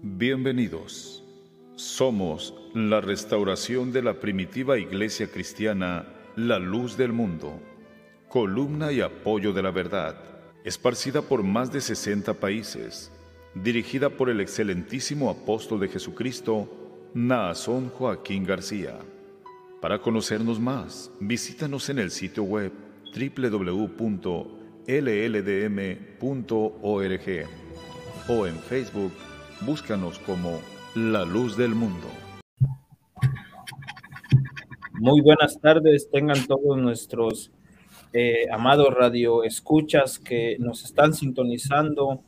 Bienvenidos. Somos la restauración de la primitiva iglesia cristiana, la luz del mundo, columna y apoyo de la verdad, esparcida por más de 60 países, dirigida por el excelentísimo apóstol de Jesucristo, Naasón Joaquín García. Para conocernos más, visítanos en el sitio web www.lldm.org o en Facebook, búscanos como La Luz del Mundo. Muy buenas tardes, tengan todos nuestros eh, amados radio escuchas que nos están sintonizando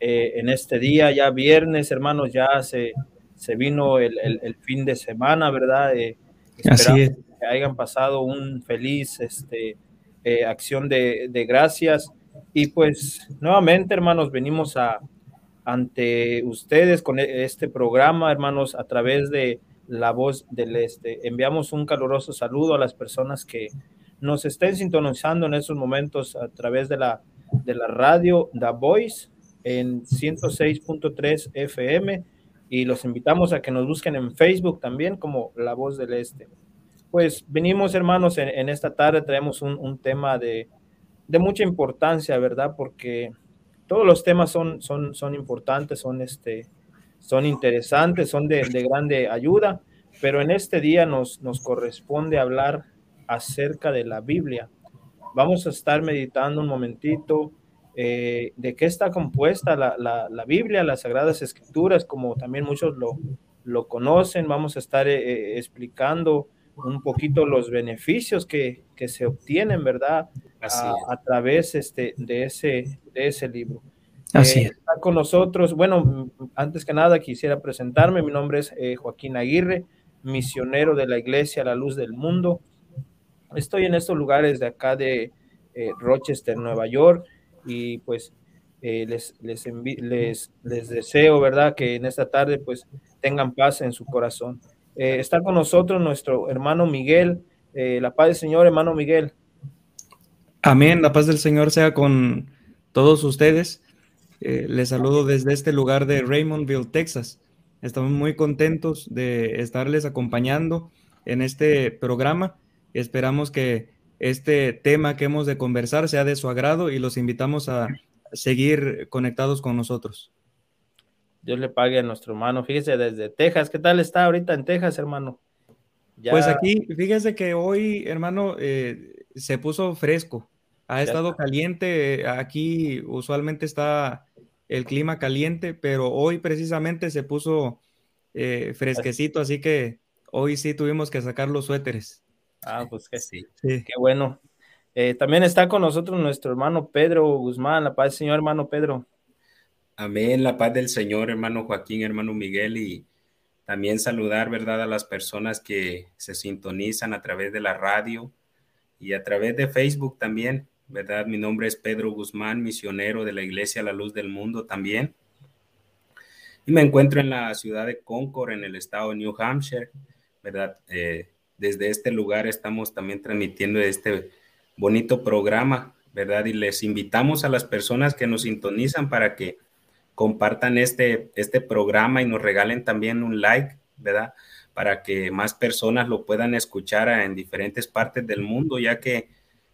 eh, en este día, ya viernes, hermanos, ya se, se vino el, fin de semana, ¿verdad? Eh, Así es. que hayan pasado un feliz este, acción de, de gracias. Y pues nuevamente, hermanos, venimos a, ante ustedes con e-, este programa, hermanos, a través de la voz del este. Enviamos un caluroso saludo a las personas que nos estén sintonizando en estos momentos a través de la, de la radio The Voice en 106.3 FM y los invitamos a que nos busquen en Facebook también como La Voz del Este. Pues venimos, hermanos, en, esta tarde traemos un, un tema de, de mucha importancia, ¿verdad? Porque todos los temas son, son, son importantes, son, este, son interesantes, son de, de grande ayuda, pero en este día nos, nos corresponde hablar acerca de la Biblia. Vamos a estar meditando un momentito eh, de qué está compuesta la, la, la, Biblia, las Sagradas Escrituras, como también muchos lo, lo conocen. Vamos a estar eh, explicando un poquito los beneficios que, que se obtienen, ¿verdad? A, a, través este, de, ese, de ese libro. Así eh, Está con nosotros, bueno, antes que nada quisiera presentarme, mi nombre es eh, Joaquín Aguirre, misionero de la Iglesia La Luz del Mundo. Estoy en estos lugares de acá de eh, Rochester, Nueva York, y pues les, les, les, les, deseo, ¿verdad?, que en esta tarde pues tengan paz en su corazón. está con nosotros nuestro hermano Miguel, la paz del Señor, hermano Miguel. Amén, la paz del Señor sea con todos ustedes. Eh, les saludo desde este lugar de Raymondville, Texas. Estamos muy contentos de estarles acompañando en este programa. Esperamos que este tema que hemos de conversar sea de su agrado y los invitamos a seguir conectados con nosotros. Dios le pague a nuestro hermano. Fíjese desde Texas. ¿Qué tal está ahorita en Texas, hermano? Ya... Pues aquí, fíjese que hoy, hermano, eh, se puso fresco. Ha estado caliente, aquí usualmente está el clima caliente, pero hoy precisamente se puso eh, fresquecito, así que hoy sí tuvimos que sacar los suéteres. Ah, pues que sí, sí. qué bueno. Eh, también está con nosotros nuestro hermano Pedro Guzmán, la paz del Señor, hermano Pedro. Amén, la paz del Señor, hermano Joaquín, hermano Miguel, y también saludar, ¿verdad?, a las personas que se sintonizan a través de la radio y a través de Facebook también. ¿verdad? Mi nombre es Pedro Guzmán, misionero de la Iglesia La Luz del Mundo también. Y me encuentro en la ciudad de Concord, en el estado de New Hampshire, ¿verdad? Eh, desde este lugar estamos también transmitiendo este bonito programa, ¿verdad? Y les invitamos a las personas que nos sintonizan para que compartan este, este programa y nos regalen también un like, ¿verdad? Para que más personas lo puedan escuchar en diferentes partes del mundo, ya que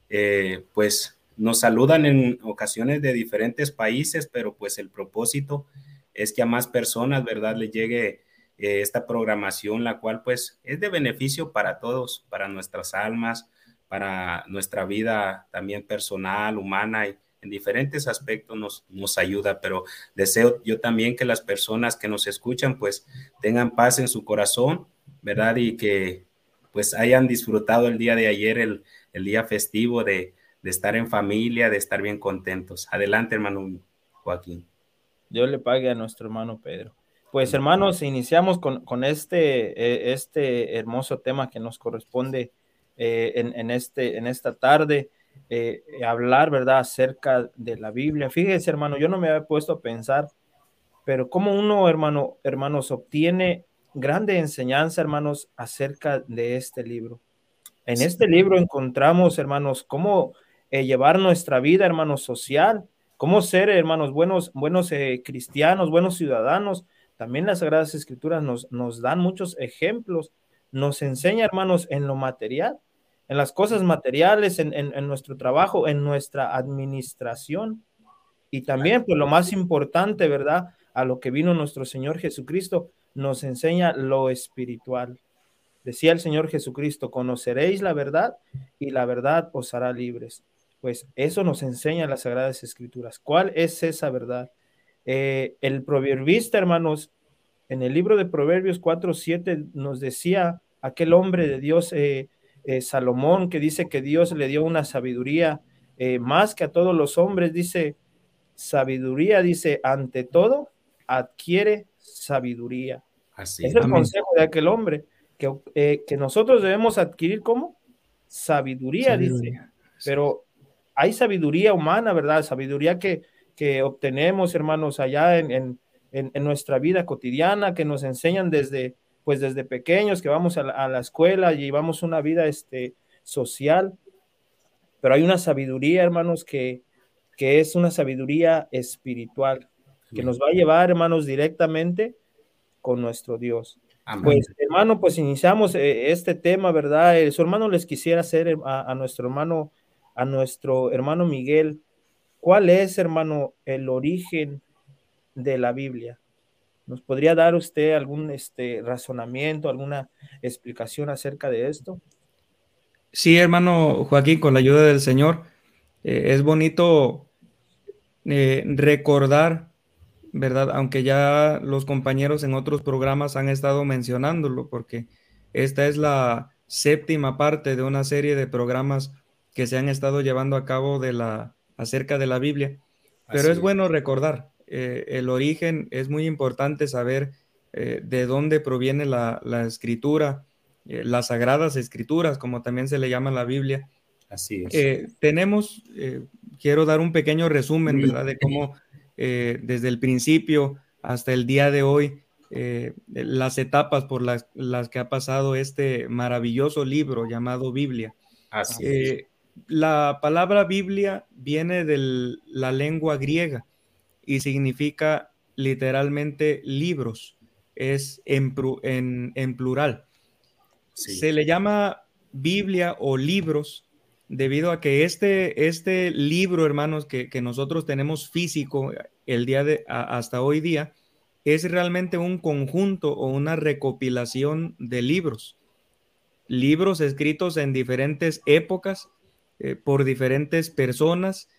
eh, pues nos saludan en ocasiones de diferentes países, pero pues el propósito es que a más personas, ¿verdad?, le llegue eh, esta programación, la cual pues es de beneficio para todos, para nuestras almas, para nuestra vida también personal, humana y en diferentes aspectos nos ayuda, pero deseo yo también que las personas que nos escuchan pues tengan paz en su corazón, ¿verdad? Y que pues hayan disfrutado el día de ayer el, el día festivo de, de, estar en familia, de estar bien contentos. Adelante, hermano Joaquín. Dios le pague a nuestro hermano Pedro. Pues hermanos, iniciamos con, con este, eh, este hermoso tema que nos corresponde eh, en, en, este, en esta tarde, eh, hablar, ¿verdad?, acerca de la Biblia. Fíjese, hermano, yo no me había puesto a pensar, pero cómo uno, hermano, hermanos, obtiene grande enseñanza, hermanos, acerca de este libro. En este libro encontramos, hermanos, cómo eh, llevar nuestra vida, hermanos, social, cómo ser, hermanos, buenos, buenos eh, cristianos, buenos ciudadanos. también las Sagradas Escrituras nos, nos dan muchos ejemplos, nos enseña, hermanos, en lo material, en las cosas materiales, en, en, nuestro trabajo, en nuestra administración. Y también, pues lo más importante, ¿verdad? A lo que vino nuestro Señor Jesucristo, nos enseña lo espiritual. Decía el Señor Jesucristo, conoceréis la verdad y la verdad os hará libres. Pues eso nos enseña las Sagradas Escrituras. ¿Cuál es esa verdad? Eh, el proverbista, hermanos, en el libro de Proverbios 4, 7 nos decía aquel hombre de Dios, eh, eh, Salomón, que dice que Dios le dio una sabiduría más que a todos los hombres, dice, sabiduría, dice, ante todo, adquiere sabiduría. Así es el consejo de aquel hombre, que, que nosotros debemos adquirir como sabiduría, dice, pero hay sabiduría humana, ¿verdad? Sabiduría que, que obtenemos, hermanos, allá en, nuestra vida cotidiana, que nos enseñan desde, pues desde pequeños, que vamos a la, escuela y llevamos una vida este, social. Pero hay una sabiduría, hermanos, que, que es una sabiduría espiritual, que nos va a llevar, hermanos, directamente con nuestro Dios. Pues, hermano, pues iniciamos eh, este tema, ¿verdad? Eh, su hermano les quisiera hacer a, a nuestro hermano, a nuestro hermano Miguel, ¿Cuál es, hermano, el origen de la Biblia? ¿Nos podría dar usted algún este, razonamiento, alguna explicación acerca de esto? Sí, hermano Joaquín, con la ayuda del Señor, eh, es bonito eh, recordar, ¿verdad? Aunque ya los compañeros en otros programas han estado mencionándolo, porque esta es la séptima parte de una serie de programas que se han estado llevando a cabo de la acerca de la Biblia. Pero es bueno recordar, eh, el origen es muy importante saber eh, de dónde proviene la, escritura, eh, las sagradas escrituras, como también se le llama la Biblia. Así es. tenemos, quiero dar un pequeño resumen, ¿verdad? De cómo desde el principio hasta el día de hoy, las etapas por las, las, que ha pasado este maravilloso libro llamado Biblia. Así es la palabra Biblia viene de la lengua griega y significa literalmente libros, es en, plural. Se le llama Biblia o libros debido a que este, este libro, hermanos, que, nosotros tenemos físico el día de hasta hoy día, es realmente un conjunto o una recopilación de libros. Libros escritos en diferentes épocas eh, por diferentes personas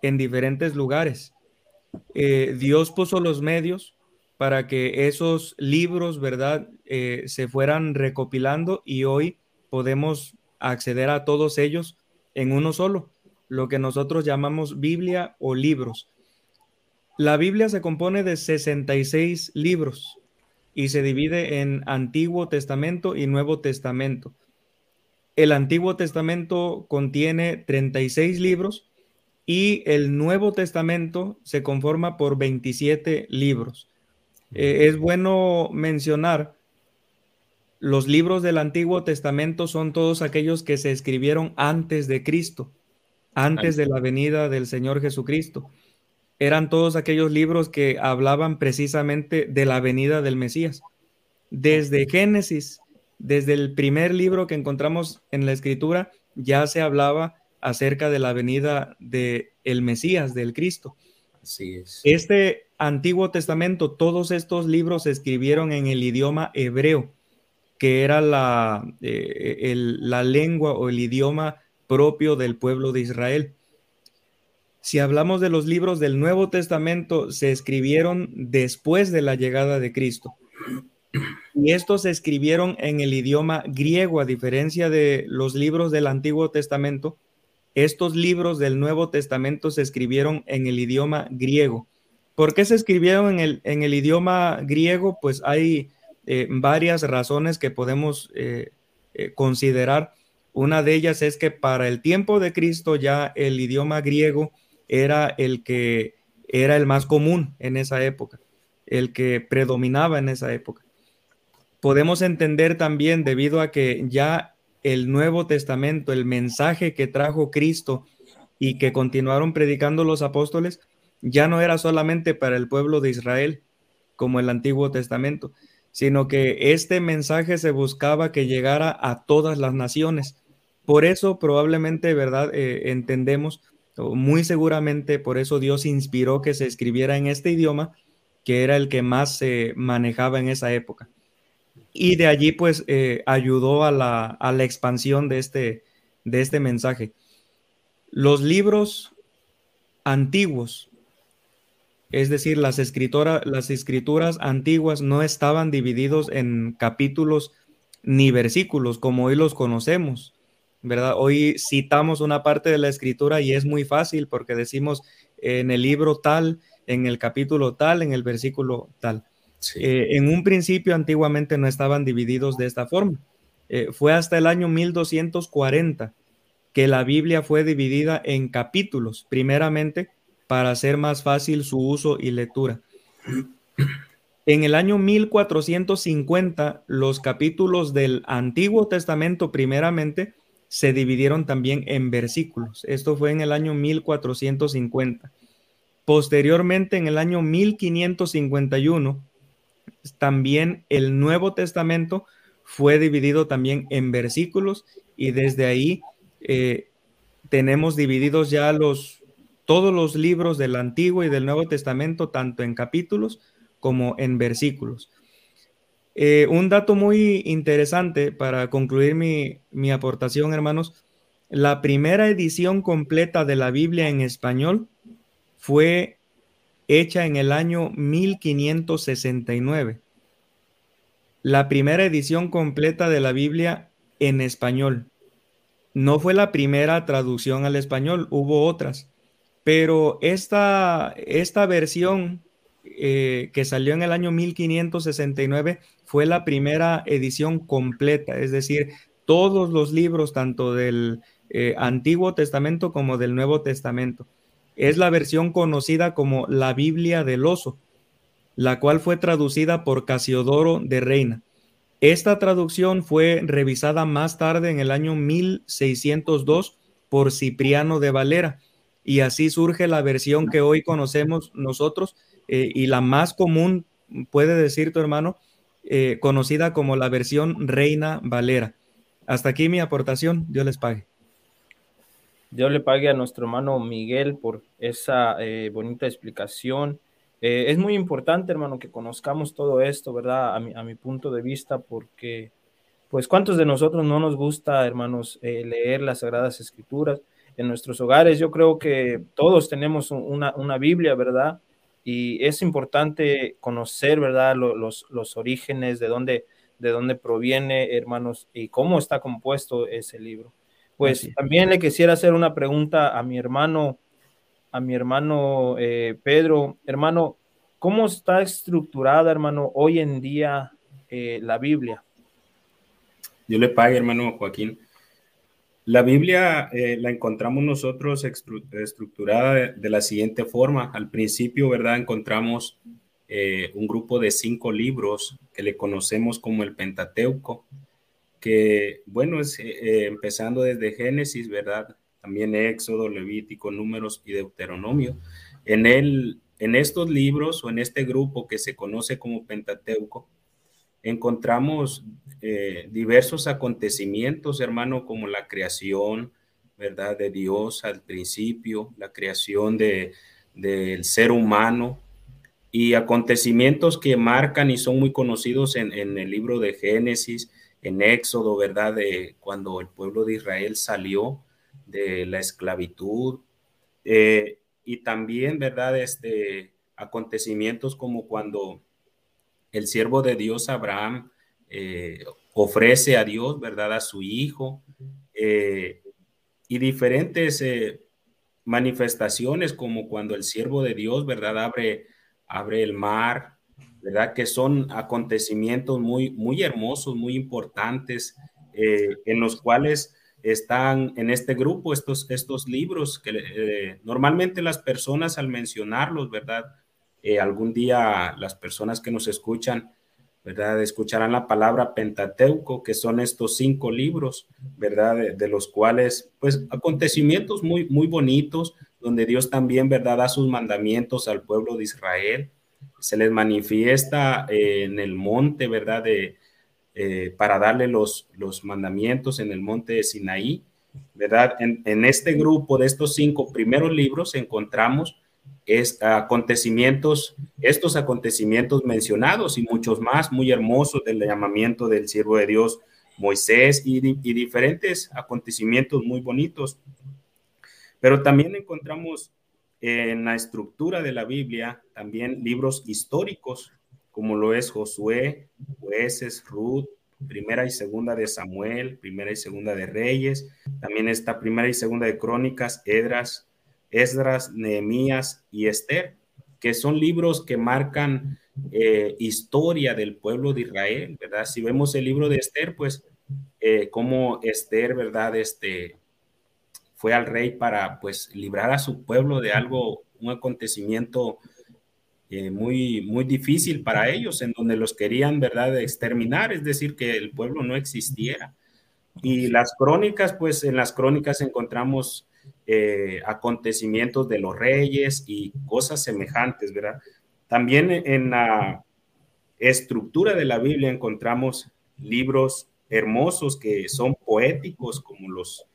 en diferentes lugares. Eh, Dios puso los medios para que esos libros, ¿verdad?, eh, se fueran recopilando y hoy podemos acceder a todos ellos en uno solo, lo que nosotros llamamos Biblia o libros. La Biblia se compone de 66 libros y se divide en Antiguo Testamento y Nuevo Testamento. El Antiguo Testamento contiene 36 libros y el Nuevo Testamento se conforma por 27 libros. Eh, es bueno mencionar, los libros del Antiguo Testamento son todos aquellos que se escribieron antes de Cristo, antes de la venida del Señor Jesucristo. Eran todos aquellos libros que hablaban precisamente de la venida del Mesías. Desde Génesis desde el primer libro que encontramos en la escritura ya se hablaba acerca de la venida de el Mesías, del Cristo. Así es. Este Antiguo Testamento, todos estos libros se escribieron en el idioma hebreo, que era la, eh, la lengua o el idioma propio del pueblo de Israel. Si hablamos de los libros del Nuevo Testamento, se escribieron después de la llegada de Cristo. Y estos se escribieron en el idioma griego, a diferencia de los libros del Antiguo Testamento. Estos libros del Nuevo Testamento se escribieron en el idioma griego. ¿Por qué se escribieron en el, en el idioma griego? Pues hay eh, varias razones que podemos eh, eh, considerar. Una de ellas es que para el tiempo de Cristo ya el idioma griego era el que era el más común en esa época, el que predominaba en esa época podemos entender también debido a que ya el Nuevo Testamento, el mensaje que trajo Cristo y que continuaron predicando los apóstoles, ya no era solamente para el pueblo de Israel, como el Antiguo Testamento, sino que este mensaje se buscaba que llegara a todas las naciones. Por eso probablemente, ¿verdad? Eh, entendemos, muy seguramente por eso Dios inspiró que se escribiera en este idioma, que era el que más se manejaba en esa época. Y de allí pues eh, ayudó a la, a la expansión de este, de este mensaje. Los libros antiguos, es decir, las, las escrituras antiguas no estaban divididos en capítulos ni versículos como hoy los conocemos, ¿verdad? Hoy citamos una parte de la escritura y es muy fácil porque decimos en el libro tal, en el capítulo tal, en el versículo tal. Eh, en un principio antiguamente no estaban divididos de esta forma. Eh, fue hasta el año 1240 que la Biblia fue dividida en capítulos, primeramente para hacer más fácil su uso y lectura. En el año 1450, los capítulos del Antiguo Testamento, primeramente, se dividieron también en versículos. Esto fue en el año 1450. Posteriormente, en el año 1551, también el Nuevo Testamento fue dividido también en versículos y desde ahí eh, tenemos divididos ya los, todos los libros del Antiguo y del Nuevo Testamento, tanto en capítulos como en versículos. Eh, un dato muy interesante para concluir mi, mi aportación, hermanos. La primera edición completa de la Biblia en español fue hecha en el año 1569. La primera edición completa de la Biblia en español. No fue la primera traducción al español, hubo otras, pero esta, esta versión eh, que salió en el año 1569 fue la primera edición completa, es decir, todos los libros, tanto del eh, Antiguo Testamento como del Nuevo Testamento. Es la versión conocida como la Biblia del oso, la cual fue traducida por Casiodoro de Reina. Esta traducción fue revisada más tarde en el año 1602 por Cipriano de Valera y así surge la versión que hoy conocemos nosotros eh, y la más común, puede decir tu hermano, eh, conocida como la versión Reina Valera. Hasta aquí mi aportación. Dios les pague. Dios le pague a nuestro hermano Miguel por esa eh, bonita explicación. Es muy importante, hermano, que conozcamos todo esto, ¿verdad? A mi, a mi, punto de vista, porque, pues, ¿cuántos de nosotros no nos gusta, hermanos, leer las Sagradas Escrituras en nuestros hogares? Yo creo que todos tenemos una, una Biblia, ¿verdad? Y es importante conocer, ¿verdad? Los, los orígenes, de dónde, de dónde proviene, hermanos, y cómo está compuesto ese libro. Pues también le quisiera hacer una pregunta a mi hermano, a mi hermano eh, Pedro. Hermano, ¿cómo está estructurada, hermano, hoy en día eh, la Biblia? Yo le pague, hermano Joaquín. La Biblia eh, la encontramos nosotros estructurada de, la siguiente forma. Al principio, ¿verdad? Encontramos un grupo de cinco libros que le conocemos como el Pentateuco que, bueno, es eh, eh, empezando desde Génesis, ¿verdad? También Éxodo, Levítico, Números y Deuteronomio. En, el, en estos libros o en este grupo que se conoce como Pentateuco, encontramos eh, diversos acontecimientos, hermano, como la creación, ¿verdad? De Dios al principio, la creación de, del ser humano y acontecimientos que marcan y son muy conocidos en, en el libro de Génesis, en Éxodo, ¿verdad? De cuando el pueblo de Israel salió de la esclavitud. Eh, y también, ¿verdad? Este, acontecimientos como cuando el siervo de Dios, Abraham, eh, ofrece a Dios, ¿verdad? A su hijo. Eh, y diferentes manifestaciones como cuando el siervo de Dios, ¿verdad? Abre, abre el mar, ¿verdad? Que son acontecimientos muy, muy hermosos, muy importantes, eh, en los cuales están en este grupo estos, estos libros que eh, normalmente las personas al mencionarlos, ¿verdad? Eh, algún día las personas que nos escuchan, ¿verdad? Escucharán la palabra Pentateuco, que son estos cinco libros, ¿verdad? De, los cuales, pues, acontecimientos muy, muy bonitos, donde Dios también, ¿verdad? Da sus mandamientos al pueblo de Israel se les manifiesta eh, en el monte, ¿verdad? De, eh, para darle los, los mandamientos en el monte de Sinaí, ¿verdad? En, este grupo de estos cinco primeros libros encontramos es, acontecimientos, estos acontecimientos mencionados y muchos más muy hermosos del llamamiento del siervo de Dios Moisés y, y diferentes acontecimientos muy bonitos. Pero también encontramos en la estructura de la Biblia también libros históricos, como lo es Josué, Jueces, Ruth, Primera y Segunda de Samuel, Primera y Segunda de Reyes, también está Primera y Segunda de Crónicas, Edras, Esdras, Nehemías y Esther, que son libros que marcan eh, historia del pueblo de Israel, ¿verdad? Si vemos el libro de Esther, pues eh, como Esther, ¿verdad? Este, fue al rey para pues librar a su pueblo de algo, un acontecimiento eh, muy, muy difícil para ellos, en donde los querían, ¿verdad?, exterminar, es decir, que el pueblo no existiera. Y las crónicas, pues en las crónicas encontramos eh, acontecimientos de los reyes y cosas semejantes, ¿verdad? También en la estructura de la Biblia encontramos libros hermosos que son poéticos, como los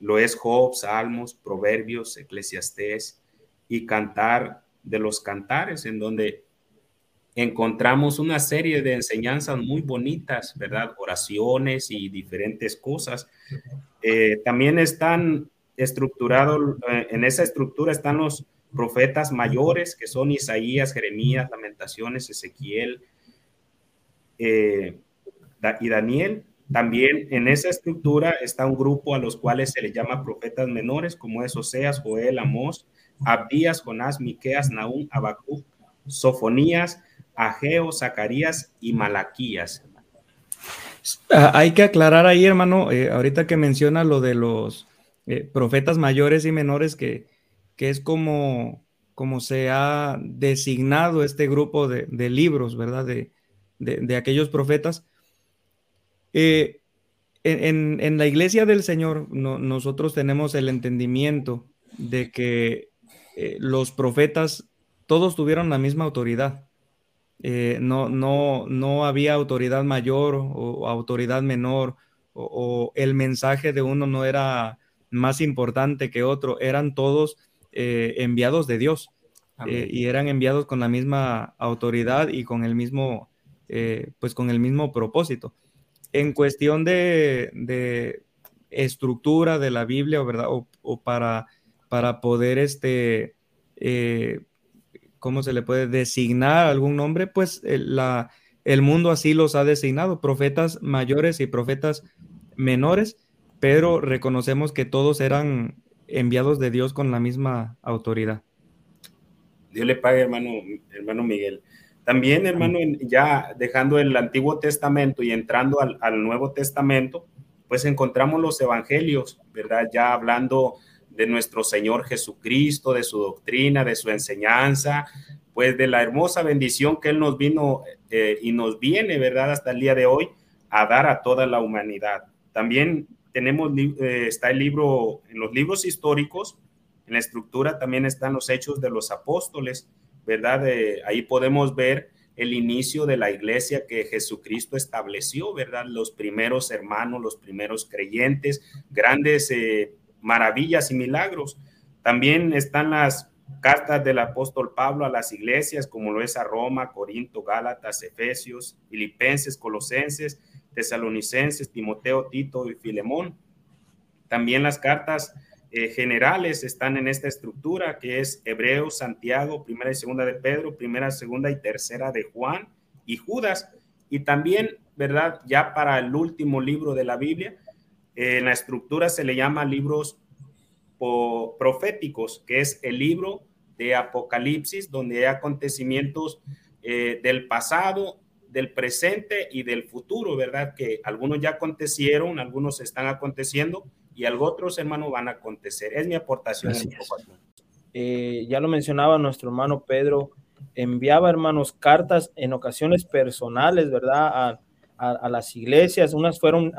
lo es Job, Salmos, Proverbios, Eclesiastés y Cantar de los Cantares, en donde encontramos una serie de enseñanzas muy bonitas, ¿verdad? Oraciones y diferentes cosas. Eh, también están estructurados, eh, en esa estructura están los profetas mayores, que son Isaías, Jeremías, Lamentaciones, Ezequiel eh, y Daniel, también en esa estructura está un grupo a los cuales se les llama profetas menores, como es Oseas, Joel, Amós, Abdías, Jonás, Miqueas, Naúm, Habacuc, Sofonías, Ageo, Zacarías y Malaquías. Ah, hay que aclarar ahí, hermano, eh, ahorita que menciona lo de los eh, profetas mayores y menores, que, que es como, como se ha designado este grupo de, de libros, ¿verdad? De, de, aquellos profetas eh, en, la iglesia del Señor, nosotros tenemos el entendimiento de que eh, los profetas todos tuvieron la misma autoridad. No, no, no había autoridad mayor o, autoridad menor, o, el mensaje de uno no era más importante que otro, eran todos enviados de Dios y eran enviados con la misma autoridad y con el mismo, pues con el mismo propósito en cuestión de, estructura de la Biblia, ¿verdad? O, para, para poder, este, eh, ¿cómo se le puede designar algún nombre? Pues el, la, el mundo así los ha designado, profetas mayores y profetas menores, pero reconocemos que todos eran enviados de Dios con la misma autoridad. Dios le pague, hermano, hermano Miguel. También, hermano, ya dejando el Antiguo Testamento y entrando al, Nuevo Testamento, pues encontramos los evangelios, ¿verdad? Ya hablando de nuestro Señor Jesucristo, de su doctrina, de su enseñanza, pues de la hermosa bendición que Él nos vino eh, y nos viene, ¿verdad? Hasta el día de hoy a dar a toda la humanidad. También tenemos, eh, está el libro, en los libros históricos, en la estructura también están los hechos de los apóstoles, ¿verdad? ahí podemos ver el inicio de la iglesia que Jesucristo estableció, ¿verdad? Los primeros hermanos, los primeros creyentes, grandes eh, maravillas y milagros. También están las cartas del apóstol Pablo a las iglesias, como lo es a Roma, Corinto, Gálatas, Efesios, Filipenses, Colosenses, Tesalonicenses, Timoteo, Tito y Filemón. También las cartas eh, generales están en esta estructura que es Hebreo, Santiago, primera y segunda de Pedro, primera, segunda y tercera de Juan y Judas. Y también, ¿verdad? Ya para el último libro de la Biblia, eh, en la estructura se le llama libros proféticos, que es el libro de Apocalipsis, donde hay acontecimientos eh, del pasado, del presente y del futuro, ¿verdad? Que algunos ya acontecieron, algunos están aconteciendo y otros, hermanos, van a acontecer. Es mi aportación. Eh, ya lo mencionaba nuestro hermano Pedro, enviaba, hermanos, cartas en ocasiones personales, ¿verdad? A, las iglesias, unas fueron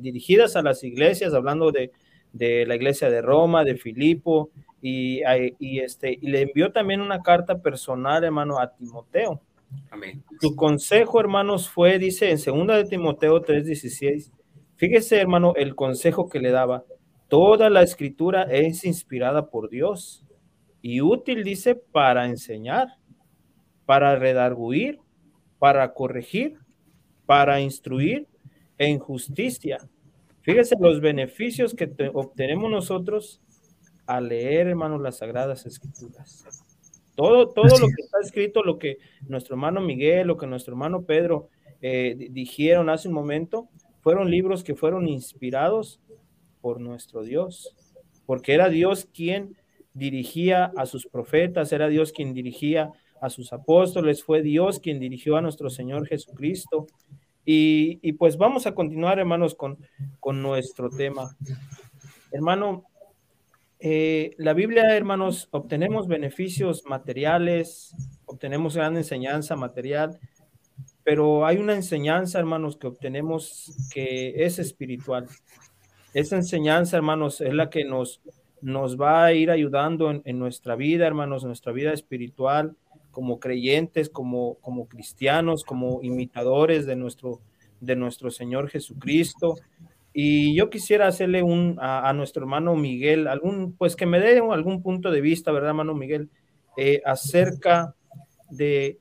dirigidas a las iglesias, hablando de, de la iglesia de Roma, de Filipo, y, y, este, y le envió también una carta personal, hermano, a Timoteo. Amén. Su consejo, hermanos, fue, dice en 2 de Timoteo 3:16, fíjese, hermano, el consejo que le daba, toda la escritura es inspirada por Dios y útil, dice, para enseñar, para redarguir, para corregir, para instruir en justicia. Fíjese los beneficios que obtenemos nosotros al leer, hermanos, las sagradas escrituras. Todo, todo lo que está escrito, lo que nuestro hermano Miguel, lo que nuestro hermano Pedro eh, dijeron hace un momento, fueron libros que fueron inspirados por nuestro Dios, porque era Dios quien dirigía a sus profetas, era Dios quien dirigía a sus apóstoles, fue Dios quien dirigió a nuestro Señor Jesucristo. Y, pues vamos a continuar, hermanos, con, con nuestro tema. Hermano, eh, la Biblia, hermanos, obtenemos beneficios materiales, obtenemos gran enseñanza material, pero hay una enseñanza, hermanos, que obtenemos que es espiritual. Esa enseñanza, hermanos, es la que nos, nos va a ir ayudando en, nuestra vida, hermanos, nuestra vida espiritual, como creyentes, como, como cristianos, como imitadores de nuestro, de nuestro Señor Jesucristo. Y yo quisiera hacerle un a, nuestro hermano Miguel, algún, pues que me dé algún punto de vista, ¿verdad, hermano Miguel? Eh, acerca de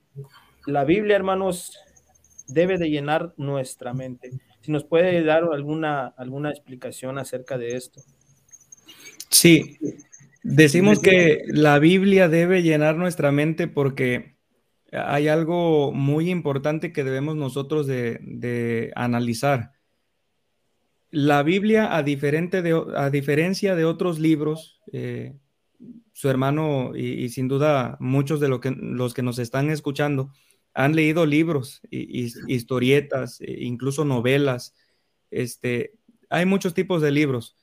la Biblia, hermanos, debe de llenar nuestra mente. Si nos puede dar alguna, alguna explicación acerca de esto. Sí, decimos que la Biblia debe llenar nuestra mente porque hay algo muy importante que debemos nosotros de, de analizar la Biblia, a, diferente de, a diferencia de otros libros, eh, su hermano y, sin duda muchos de lo que, los que nos están escuchando han leído libros, y, historietas, e incluso novelas. Este, hay muchos tipos de libros.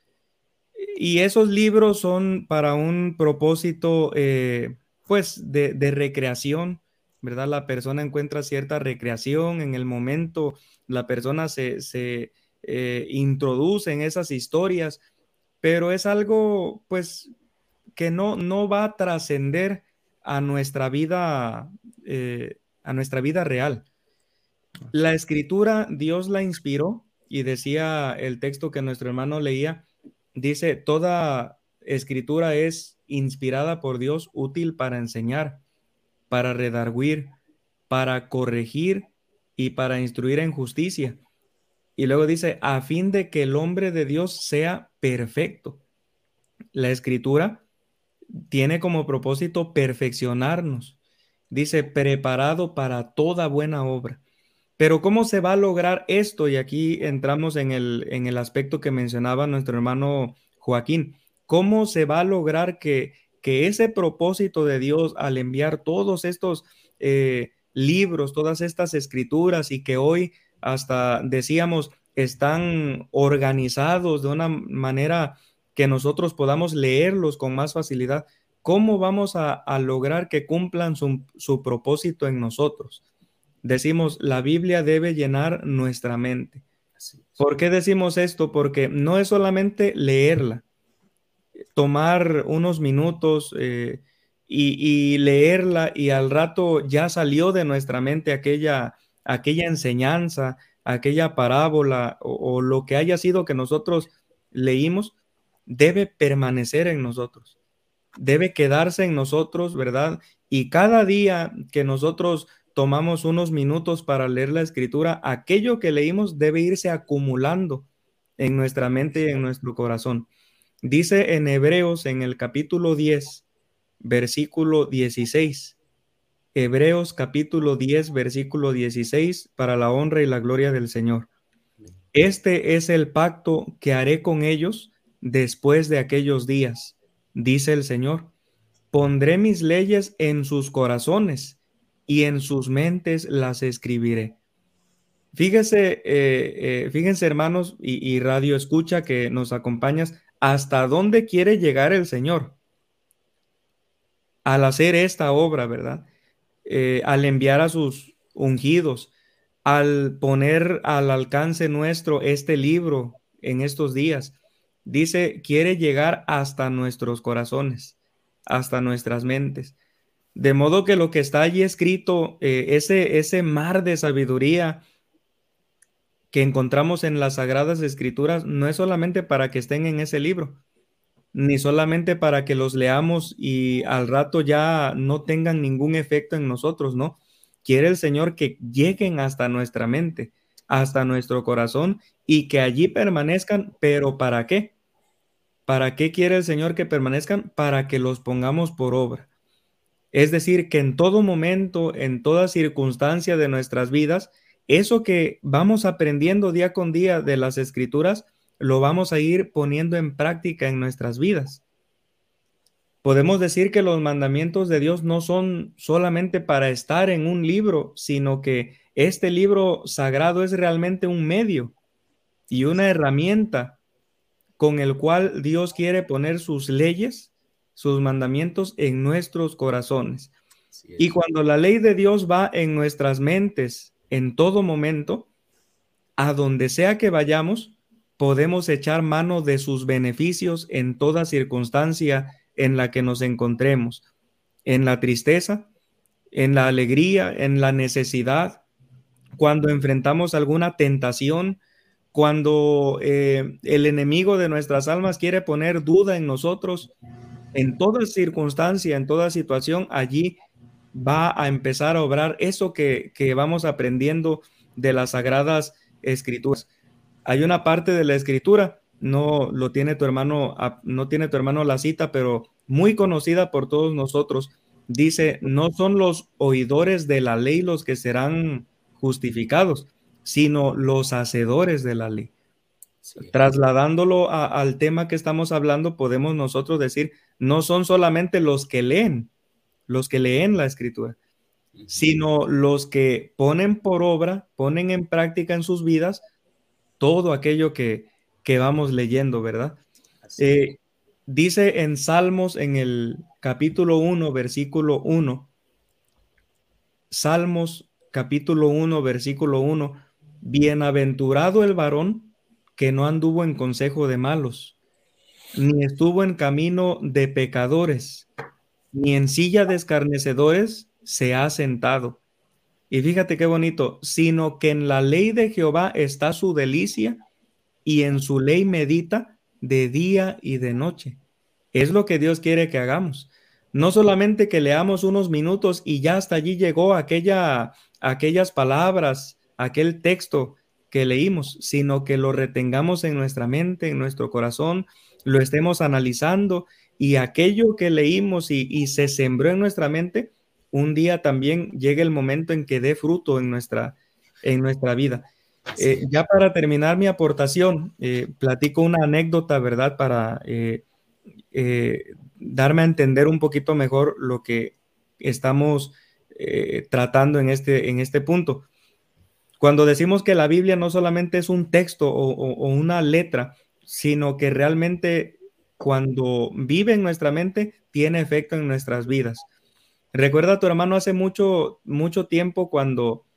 Y esos libros son para un propósito, eh, pues, de, de recreación, ¿verdad? La persona encuentra cierta recreación en el momento, la persona se, se eh, introducen esas historias, pero es algo pues que no, no va a trascender a nuestra vida, eh, a nuestra vida real. La escritura, Dios la inspiró y decía el texto que nuestro hermano leía, dice, toda escritura es inspirada por Dios, útil para enseñar, para redarguir, para corregir y para instruir en justicia y luego dice, a fin de que el hombre de Dios sea perfecto. La escritura tiene como propósito perfeccionarnos. Dice, preparado para toda buena obra. Pero ¿cómo se va a lograr esto? Y aquí entramos en el, en el aspecto que mencionaba nuestro hermano Joaquín. ¿Cómo se va a lograr que, que ese propósito de Dios al enviar todos estos eh, libros, todas estas escrituras y que hoy hasta decíamos, están organizados de una manera que nosotros podamos leerlos con más facilidad. ¿Cómo vamos a, lograr que cumplan su, su propósito en nosotros? Decimos, la Biblia debe llenar nuestra mente. ¿Por qué decimos esto? Porque no es solamente leerla, tomar unos minutos eh, y, y, leerla y al rato ya salió de nuestra mente aquella aquella enseñanza, aquella parábola o, lo que haya sido que nosotros leímos, debe permanecer en nosotros, debe quedarse en nosotros, ¿verdad? Y cada día que nosotros tomamos unos minutos para leer la escritura, aquello que leímos debe irse acumulando en nuestra mente y en nuestro corazón. Dice en Hebreos en el capítulo 10, versículo 16, Hebreos capítulo 10, versículo 16, para la honra y la gloria del Señor. Este es el pacto que haré con ellos después de aquellos días, dice el Señor. Pondré mis leyes en sus corazones y en sus mentes las escribiré. Fíjese, eh, eh, fíjense hermanos y, y radio escucha que nos acompañas, hasta dónde quiere llegar el Señor al hacer esta obra, ¿verdad? Eh, al enviar a sus ungidos, al poner al alcance nuestro este libro en estos días. dice, quiere llegar hasta nuestros corazones, hasta nuestras mentes. De modo que lo que está allí escrito, eh, ese, ese mar de sabiduría que encontramos en las sagradas escrituras, no es solamente para que estén en ese libro, ni solamente para que los leamos y al rato ya no tengan ningún efecto en nosotros, ¿no? Quiere el Señor que lleguen hasta nuestra mente, hasta nuestro corazón y que allí permanezcan, pero ¿para qué? ¿Para qué quiere el Señor que permanezcan? Para que los pongamos por obra. Es decir, que en todo momento, en toda circunstancia de nuestras vidas, eso que vamos aprendiendo día con día de las escrituras, lo vamos a ir poniendo en práctica en nuestras vidas. Podemos decir que los mandamientos de Dios no son solamente para estar en un libro, sino que este libro sagrado es realmente un medio y una herramienta con el cual Dios quiere poner sus leyes, sus mandamientos en nuestros corazones. Y cuando la ley de Dios va en nuestras mentes en todo momento, a donde sea que vayamos, podemos echar mano de sus beneficios en toda circunstancia en la que nos encontremos, en la tristeza, en la alegría, en la necesidad, cuando enfrentamos alguna tentación, cuando eh, el enemigo de nuestras almas quiere poner duda en nosotros, en toda circunstancia, en toda situación, allí va a empezar a obrar eso que, que vamos aprendiendo de las sagradas escrituras. Hay una parte de la escritura, no lo tiene tu hermano, no tiene tu hermano la cita, pero muy conocida por todos nosotros. Dice, no son los oidores de la ley los que serán justificados, sino los hacedores de la ley. Trasladándolo al tema que estamos hablando, podemos nosotros decir, no son solamente los que leen, los que leen la escritura, sino los que ponen por obra, ponen en práctica en sus vidas todo aquello que, que vamos leyendo, ¿verdad? Eh, dice en Salmos en el capítulo 1, versículo 1, Salmos capítulo 1, versículo 1, bienaventurado el varón que no anduvo en consejo de malos, ni estuvo en camino de pecadores, ni en silla de escarnecedores se ha sentado. Y fíjate qué bonito, sino que en la ley de Jehová está su delicia y en su ley medita de día y de noche. Es lo que Dios quiere que hagamos. No solamente que leamos unos minutos y ya hasta allí llegó aquella, aquellas palabras, aquel texto que leímos, sino que lo retengamos en nuestra mente, en nuestro corazón, lo estemos analizando y aquello que leímos y, se sembró en nuestra mente, un día también llegue el momento en que dé fruto en nuestra, en nuestra vida. Eh, ya para terminar mi aportación, eh, platico una anécdota, ¿verdad? Para eh, darme a entender un poquito mejor lo que estamos tratando en este, en este punto. Cuando decimos que la Biblia no solamente es un texto o una letra, sino que realmente cuando vive en nuestra mente, tiene efecto en nuestras vidas. Recuerda a tu hermano hace mucho, mucho tiempo cuando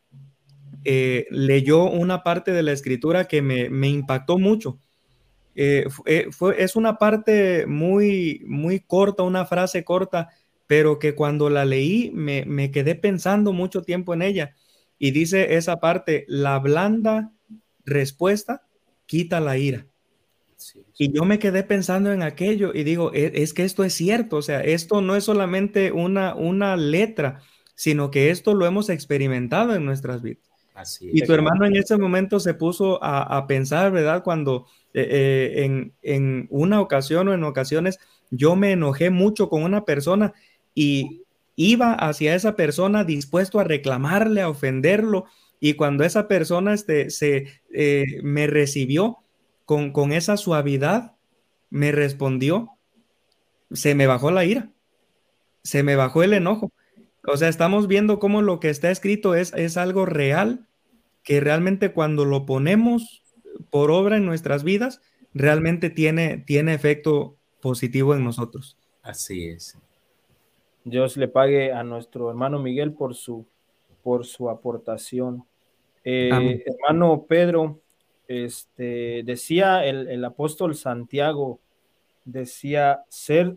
eh, leyó una parte de la escritura que me, impactó mucho. Eh, eh, es una parte muy, muy corta, una frase corta, pero que cuando la leí me, me quedé pensando mucho tiempo en ella. Y dice esa parte, la blanda respuesta quita la ira. Y yo me quedé pensando en aquello y digo, e, es, que esto es cierto, o sea, esto no es solamente una, una letra, sino que esto lo hemos experimentado en nuestras vidas. y tu hermano en ese momento se puso a, pensar, ¿verdad? Cuando eh, eh, en, en una ocasión o en ocasiones yo me enojé mucho con una persona y iba hacia esa persona dispuesto a reclamarle, a ofenderlo, y cuando esa persona este, se, eh, me recibió, con, esa suavidad me respondió, se me bajó la ira, se me bajó el enojo. O sea, estamos viendo cómo lo que está escrito es, es algo real, que realmente cuando lo ponemos por obra en nuestras vidas, realmente tiene, tiene efecto positivo en nosotros. Así es. Dios le pague a nuestro hermano Miguel por su, por su aportación. Eh, hermano Pedro, este, decía el, el apóstol Santiago, decía ser,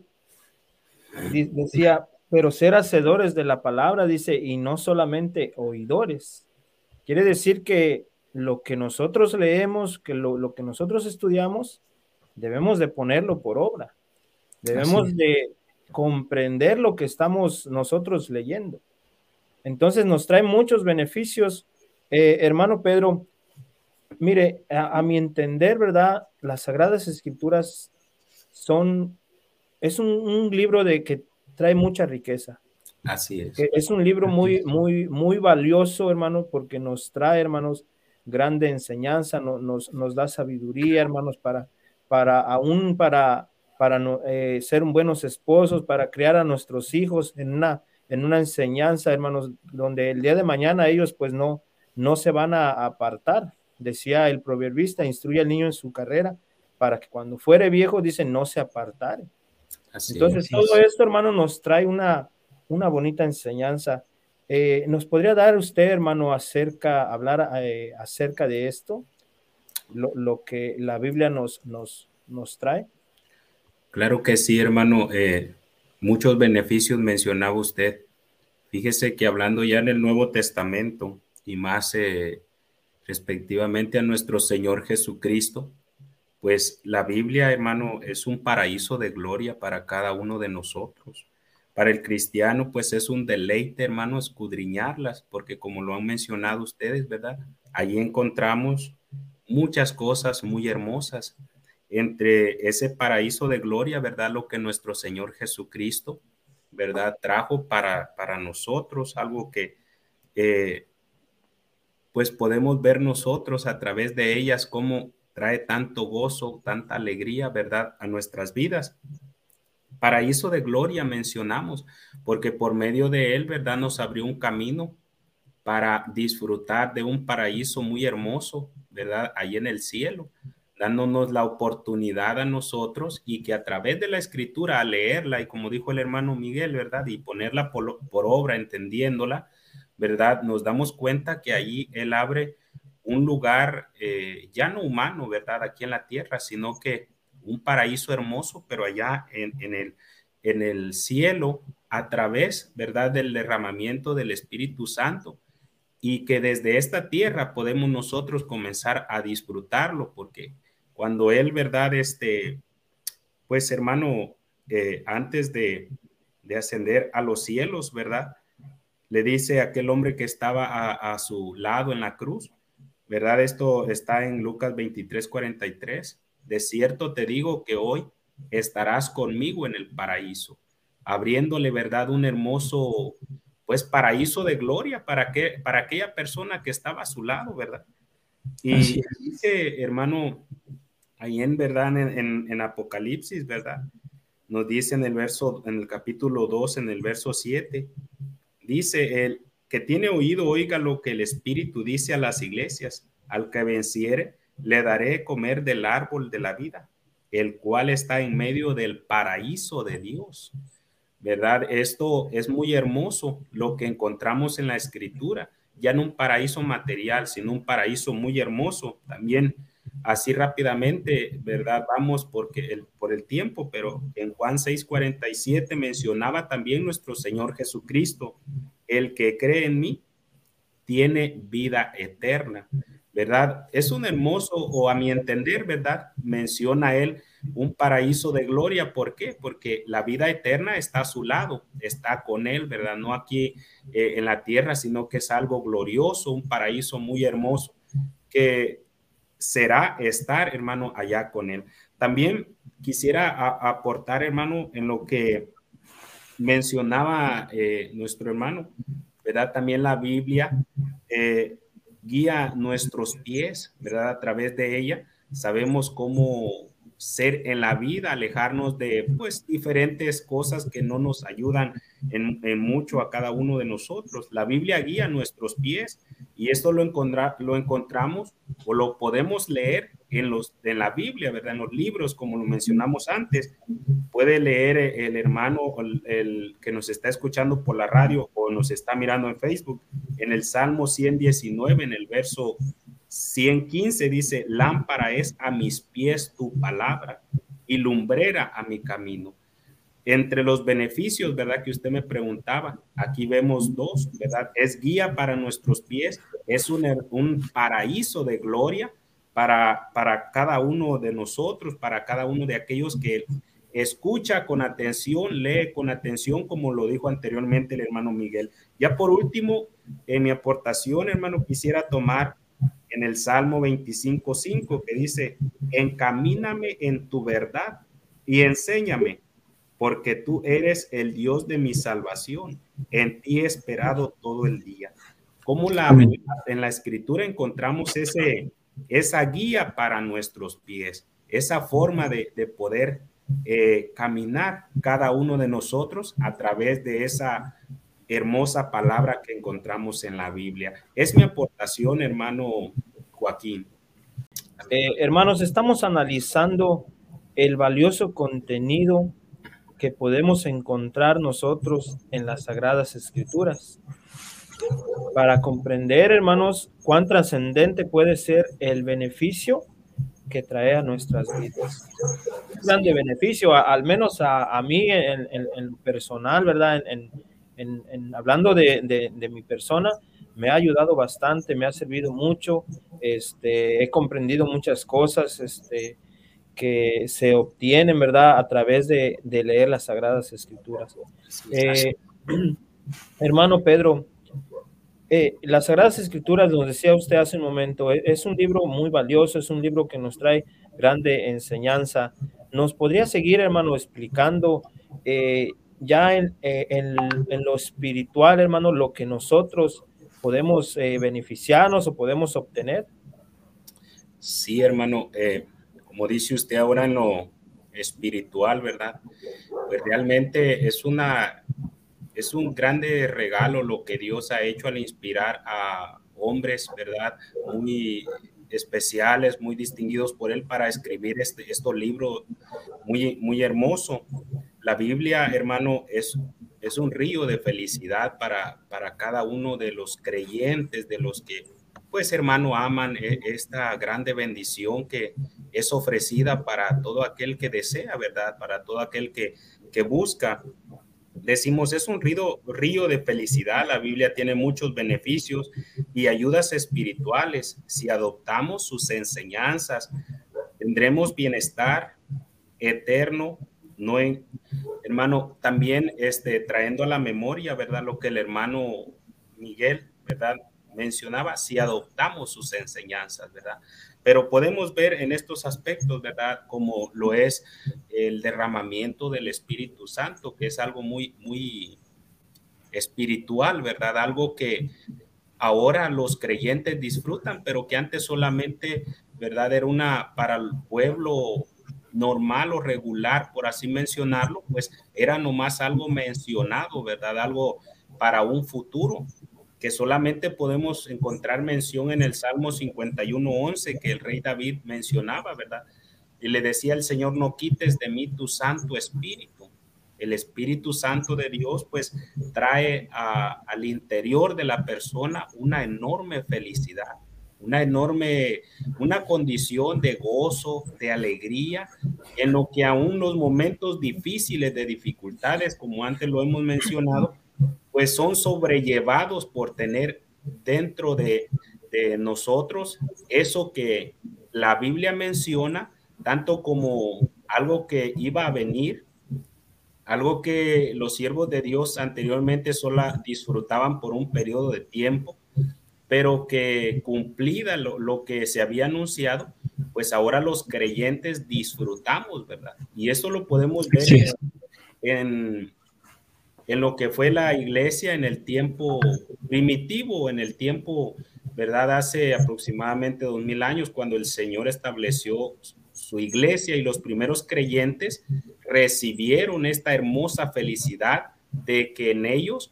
decía, pero ser hacedores de la palabra, dice, y no solamente oidores. Quiere decir que lo que nosotros leemos, que lo, lo que nosotros estudiamos, debemos de ponerlo por obra. Debemos de comprender lo que estamos nosotros leyendo. Entonces nos trae muchos beneficios. Eh, hermano Pedro, mire, a, mi entender, ¿verdad? Las Sagradas Escrituras son, es un, libro de que trae mucha riqueza. Así es. Es un libro muy, muy, muy valioso, hermano, porque nos trae, hermanos, grande enseñanza, nos, nos da sabiduría, hermanos, para, para aún para, para eh, ser buenos esposos, para criar a nuestros hijos en una, en una enseñanza, hermanos, donde el día de mañana ellos pues no, no se van a apartar. Decía el proverbista, instruye al niño en su carrera para que cuando fuere viejo, dice, no se apartare. Entonces, todo esto, hermano, nos trae una, una bonita enseñanza. Eh, ¿Nos podría dar usted, hermano, acerca, hablar eh, acerca de esto? Lo, que la Biblia nos, nos, nos trae. Claro que sí, hermano. Eh, muchos beneficios mencionaba usted. Fíjese que hablando ya en el Nuevo Testamento y más respectivamente a nuestro Señor Jesucristo, pues la Biblia, hermano, es un paraíso de gloria para cada uno de nosotros. Para el cristiano, pues es un deleite, hermano, escudriñarlas, porque como lo han mencionado ustedes, ¿verdad? Allí encontramos muchas cosas muy hermosas. Entre ese paraíso de gloria, ¿verdad? Lo que nuestro Señor Jesucristo, ¿verdad? Trajo para, para nosotros, algo que, eh, pues podemos ver nosotros a través de ellas cómo trae tanto gozo, tanta alegría, ¿verdad? A nuestras vidas paraíso de gloria mencionamos, porque por medio de él, ¿verdad? Nos abrió un camino para disfrutar de un paraíso muy hermoso, ¿verdad? Ahí en el cielo, dándonos la oportunidad a nosotros y que a través de la escritura, a leerla, y como dijo el hermano Miguel, ¿verdad? Y ponerla por, obra, entendiéndola, ¿verdad? Nos damos cuenta que allí él abre un lugar eh, ya no humano, ¿verdad? Aquí en la tierra, sino que un paraíso hermoso, pero allá en, el, en el cielo, a través, ¿verdad?, del derramamiento del Espíritu Santo y que desde esta tierra podemos nosotros comenzar a disfrutarlo, porque cuando Él, ¿verdad?, este, pues hermano, eh, antes de, de, ascender a los cielos, ¿verdad?, le dice a aquel hombre que estaba a, a su lado en la cruz, ¿verdad? Esto está en Lucas 23, 43 de cierto te digo que hoy estarás conmigo en el paraíso, abriéndole, ¿verdad? Un hermoso, pues, paraíso de gloria para, que, para aquella persona que estaba a su lado, ¿verdad? Y dice, hermano, ahí en verdad, en, en, Apocalipsis, ¿verdad? Nos dice en el verso, en el capítulo 2, en el verso 7, dice el que tiene oído, oiga lo que el Espíritu dice a las iglesias, al que venciere, le daré comer del árbol de la vida, el cual está en medio del paraíso de Dios. ¿Verdad? Esto es muy hermoso lo que encontramos en la escritura, ya no un paraíso material, sino un paraíso muy hermoso. También así rápidamente, ¿verdad? Vamos porque el, por el tiempo, pero en Juan 6:47 mencionaba también nuestro Señor Jesucristo, el que cree en mí tiene vida eterna. ¿verdad? Es un hermoso, o a mi entender, ¿verdad? Menciona él un paraíso de gloria. ¿Por qué? Porque la vida eterna está a su lado, está con él, ¿verdad? No aquí eh, en la tierra, sino que es algo glorioso, un paraíso muy hermoso, que será estar, hermano, allá con él. También quisiera aportar, hermano, en lo que mencionaba eh, nuestro hermano, ¿verdad? También la Biblia. Eh, guía nuestros pies, ¿verdad? A través de ella sabemos cómo ser en la vida, alejarnos de pues diferentes cosas que no nos ayudan en, mucho a cada uno de nosotros. La Biblia guía nuestros pies y esto lo, lo encontramos o lo podemos leer en, los, en la Biblia, ¿verdad? En los libros, como lo mencionamos antes. Puede leer el hermano el, que nos está escuchando por la radio o nos está mirando en Facebook, en el Salmo 119, en el verso 115 dice, lámpara es a mis pies tu palabra y lumbrera a mi camino. Entre los beneficios, ¿verdad? Que usted me preguntaba, aquí vemos dos, ¿verdad? Es guía para nuestros pies, es un, un paraíso de gloria para, para cada uno de nosotros, para cada uno de aquellos que escucha con atención, lee con atención, como lo dijo anteriormente el hermano Miguel. Ya por último, en mi aportación, hermano, quisiera tomar en el Salmo 25.5 que dice, encamíname en tu verdad y enséñame porque tú eres el Dios de mi salvación. En ti he esperado todo el día. Como la, en la escritura encontramos ese, esa guía para nuestros pies, esa forma de, de poder eh, caminar cada uno de nosotros a través de esa hermosa palabra que encontramos en la Biblia. Es mi aportación, hermano Joaquín. Eh, hermanos, estamos analizando el valioso contenido que podemos encontrar nosotros en las Sagradas Escrituras. Para comprender, hermanos, cuán trascendente puede ser el beneficio que trae a nuestras vidas. grande beneficio, al menos a, mí en, personal, ¿verdad? En, hablando de, de, mi persona, me ha ayudado bastante, me ha servido mucho, este, he comprendido muchas cosas, este, que se obtienen, ¿verdad?, a través de, leer las Sagradas Escrituras. Eh, hermano Pedro, eh, las Sagradas Escrituras, lo decía usted hace un momento, e, es, un libro muy valioso, es un libro que nos trae grande enseñanza. ¿Nos podría seguir, hermano, explicando eh, ya en, en, lo espiritual, hermano, lo que nosotros podemos beneficiarnos o podemos obtener? Sí, hermano como dice usted ahora en lo espiritual, ¿verdad? Pues realmente es una es un grande regalo lo que Dios ha hecho al inspirar a hombres, ¿verdad? Muy especiales, muy distinguidos por él para escribir este, estos libros muy, muy hermoso. La Biblia, hermano, es, es un río de felicidad para, para cada uno de los creyentes, de los que pues hermano, aman e, esta grande bendición que es ofrecida para todo aquel que desea, ¿verdad? Para todo aquel que, que busca. Decimos, es un río, río de felicidad. La Biblia tiene muchos beneficios y ayudas espirituales. Si adoptamos sus enseñanzas, tendremos bienestar eterno, no hermano, también este, trayendo a la memoria, ¿verdad? Lo que el hermano Miguel, ¿verdad? mencionaba, si adoptamos sus enseñanzas, ¿verdad? Pero podemos ver en estos aspectos, ¿verdad? Como lo es el derramamiento del Espíritu Santo, que es algo muy, muy espiritual, ¿verdad? Algo que ahora los creyentes disfrutan, pero que antes solamente, ¿verdad? Era una para el pueblo normal o regular, por así mencionarlo, pues era nomás algo mencionado, ¿verdad? Algo para un futuro, que solamente podemos encontrar mención en el Salmo 51.11 que el rey David mencionaba, ¿verdad? Y le decía al Señor, no quites de mí tu Santo Espíritu. El Espíritu Santo de Dios pues trae al interior de la persona una enorme felicidad, una enorme, una condición de gozo, de alegría, en lo que aún los momentos difíciles de dificultades, como antes lo hemos mencionado, pues son sobrellevados por tener dentro de, nosotros eso que la Biblia menciona, tanto como algo que iba a venir, algo que los siervos de Dios anteriormente solo disfrutaban por un periodo de tiempo, pero que cumplida lo, que se había anunciado, pues ahora los creyentes disfrutamos, ¿verdad? Y eso lo podemos ver en, en lo que fue la iglesia en el tiempo primitivo, en el tiempo, ¿verdad? Hace aproximadamente dos mil años, cuando el Señor estableció su iglesia y los primeros creyentes recibieron esta hermosa felicidad de que en ellos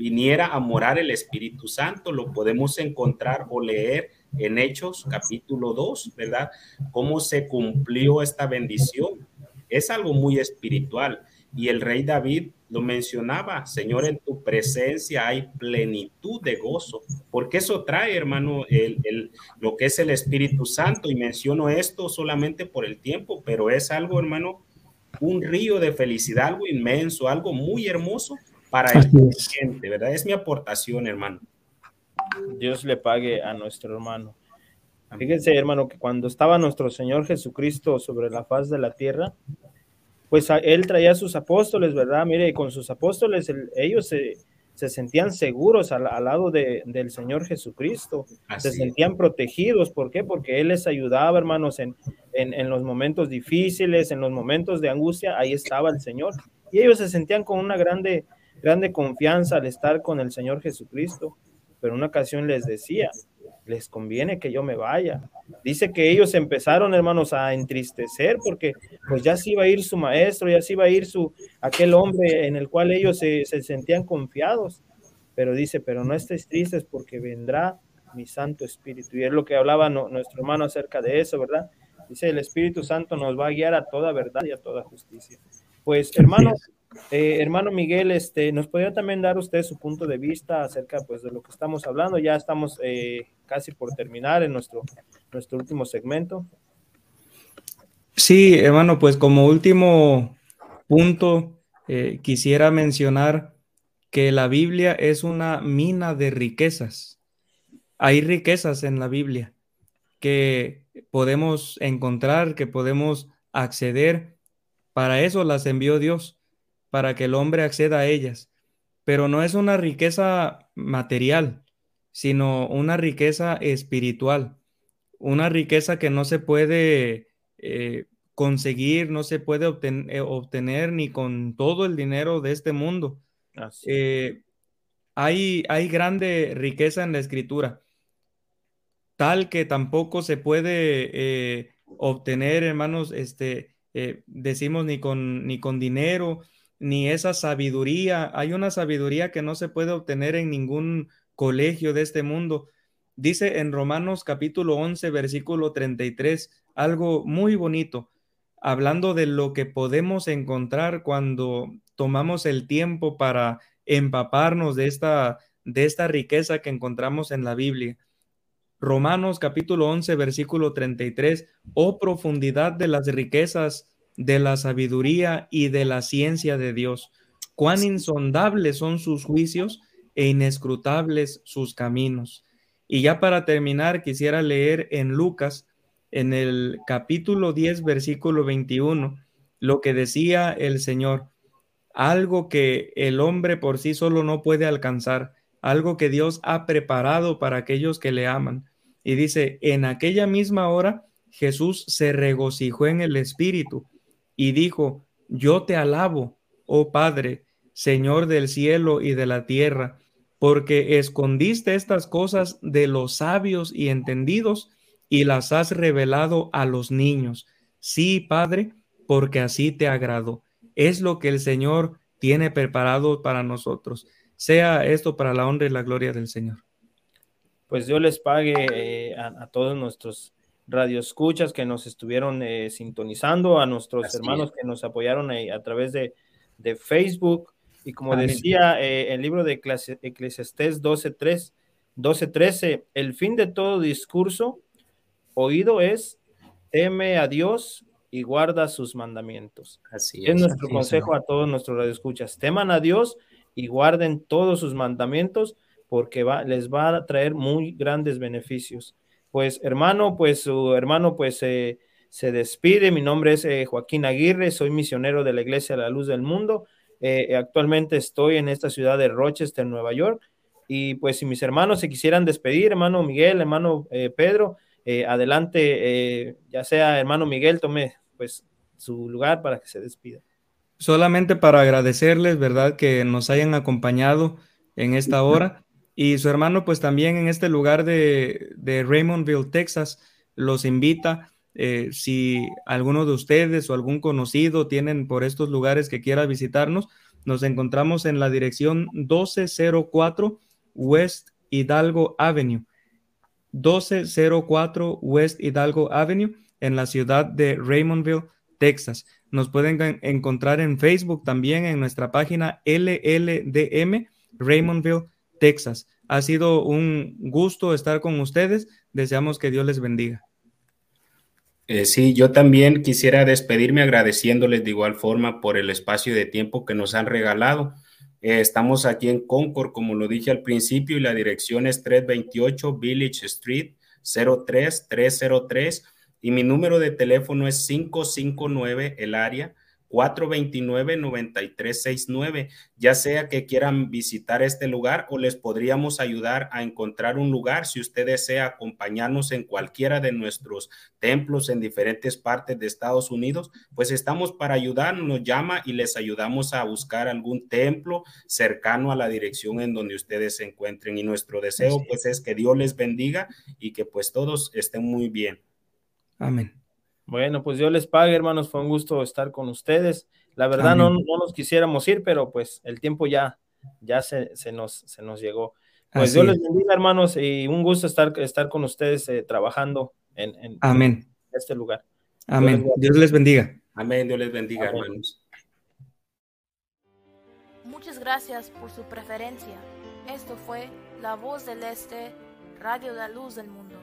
viniera a morar el Espíritu Santo. Lo podemos encontrar o leer en Hechos capítulo 2, ¿verdad? Cómo se cumplió esta bendición. Es algo muy espiritual. Y el rey David lo mencionaba, Señor, en tu presencia hay plenitud de gozo, porque eso trae, hermano, el, lo que es el Espíritu Santo, y menciono esto solamente por el tiempo, pero es algo, hermano, un río de felicidad, algo inmenso, algo muy hermoso para el gente, ¿verdad? Es mi aportación, hermano. Dios le pague a nuestro hermano. Fíjense, hermano, que cuando estaba nuestro Señor Jesucristo sobre la faz de la tierra, pues él traía a sus apóstoles, ¿verdad? Mire, con sus apóstoles ellos se, sentían seguros al, lado del Señor Jesucristo, se sentían protegidos, ¿por qué? Porque Él les ayudaba, hermanos, en, en, los momentos difíciles, en los momentos de angustia, ahí estaba el Señor. Y ellos se sentían con una grande, grande confianza al estar con el Señor Jesucristo. Pero una ocasión les decía, les conviene que yo me vaya. Dice que ellos empezaron, hermanos, a entristecer porque pues ya se iba a ir su maestro, ya se iba a ir su aquel hombre en el cual ellos se, sentían confiados. Pero dice, pero no estéis tristes porque vendrá mi Santo Espíritu. Y es lo que hablaba nuestro hermano acerca de eso, ¿verdad? Dice, el Espíritu Santo nos va a guiar a toda verdad y a toda justicia. Pues, hermano, eh, hermano Miguel, este, ¿nos podría también dar usted su punto de vista acerca pues, de lo que estamos hablando? Ya estamos eh, casi por terminar en nuestro, nuestro último segmento. Sí, hermano, pues como último punto, eh, quisiera mencionar que la Biblia es una mina de riquezas. Hay riquezas en la Biblia que podemos encontrar, que podemos acceder. Para eso las envió Dios para que el hombre acceda a ellas. Pero no es una riqueza material, sino una riqueza espiritual, una riqueza que no se puede eh, conseguir, no se puede eh, obtener, ni con todo el dinero de este mundo. Eh, hay, hay grande riqueza en la escritura, tal que tampoco se puede obtener, hermanos, este, decimos ni con, ni con dinero, ni esa sabiduría. Hay una sabiduría que no se puede obtener en ningún colegio de este mundo. Dice en Romanos capítulo 11, versículo 33, algo muy bonito, hablando de lo que podemos encontrar cuando tomamos el tiempo para empaparnos de esta, de esta riqueza que encontramos en la Biblia. Romanos capítulo 11, versículo 33, oh profundidad de las riquezas de la sabiduría y de la ciencia de Dios. Cuán insondables son sus juicios e inescrutables sus caminos. Y ya para terminar, quisiera leer en Lucas, en el capítulo 10, versículo 21, lo que decía el Señor, algo que el hombre por sí solo no puede alcanzar, algo que Dios ha preparado para aquellos que le aman. Y dice, en aquella misma hora Jesús se regocijó en el Espíritu y dijo, yo te alabo, oh Padre, Señor del cielo y de la tierra, porque escondiste estas cosas de los sabios y entendidos y las has revelado a los niños. Sí, Padre, porque así te agrado. Es lo que el Señor tiene preparado para nosotros. Sea esto para la honra y la gloria del Señor. Pues Dios les pague eh, a, todos nuestros radioescuchas que nos estuvieron eh, sintonizando, a nuestros hermanos que nos apoyaron eh, a través de, Facebook. Y como decía eh, el libro de Eclesiastés 12.3, 12.13, el fin de todo discurso oído es, teme a Dios y guarda sus mandamientos. Así es, nuestro consejo a todos nuestros radioescuchas. Teman a Dios y guarden todos sus mandamientos porque va, les va a traer muy grandes beneficios. Pues hermano, pues su hermano pues se despide. Mi nombre es eh, Joaquín Aguirre, soy misionero de la Iglesia de la Luz del Mundo. Eh, actualmente estoy en esta ciudad de Rochester, Nueva York. Y pues si mis hermanos se quisieran despedir, hermano Miguel, hermano eh, Pedro, adelante, ya sea hermano Miguel, tome pues su lugar para que se despida. Solamente para agradecerles, ¿verdad? Que nos hayan acompañado en esta hora. Y su hermano, pues también en este lugar de, Raymondville, Texas, los invita. Eh, si alguno de ustedes o algún conocido tienen por estos lugares que quiera visitarnos, nos encontramos en la dirección 1204 West Hidalgo Avenue. 1204 West Hidalgo Avenue en la ciudad de Raymondville, Texas. Nos pueden encontrar en Facebook también en nuestra página LLDM Raymondville, Texas. Ha sido un gusto estar con ustedes. Deseamos que Dios les bendiga. Eh, sí, yo también quisiera despedirme agradeciéndoles de igual forma por el espacio de tiempo que nos han regalado. Eh, estamos aquí en Concord, como lo dije al principio, y la dirección es 328 Village Street 03303 y mi número de teléfono es 559 el área 429-9369, ya sea que quieran visitar este lugar o les podríamos ayudar a encontrar un lugar si usted desea acompañarnos en cualquiera de nuestros templos en diferentes partes de Estados Unidos, pues estamos para ayudar, nos llama y les ayudamos a buscar algún templo cercano a la dirección en donde ustedes se encuentren y nuestro deseo pues es que Dios les bendiga y que pues todos estén muy bien. Amén. Bueno, pues Dios les pague, hermanos. Fue un gusto estar con ustedes. La verdad no, no, nos quisiéramos ir, pero pues el tiempo ya, ya se, se nos, se nos llegó. Pues Dios les bendiga, hermanos, y un gusto estar, estar con ustedes eh, trabajando en, en, Amén. este lugar. Amén. Dios les bendiga. Amén. Dios les bendiga, hermanos. Muchas gracias por su preferencia. Esto fue La Voz del Este, Radio de la Luz del Mundo.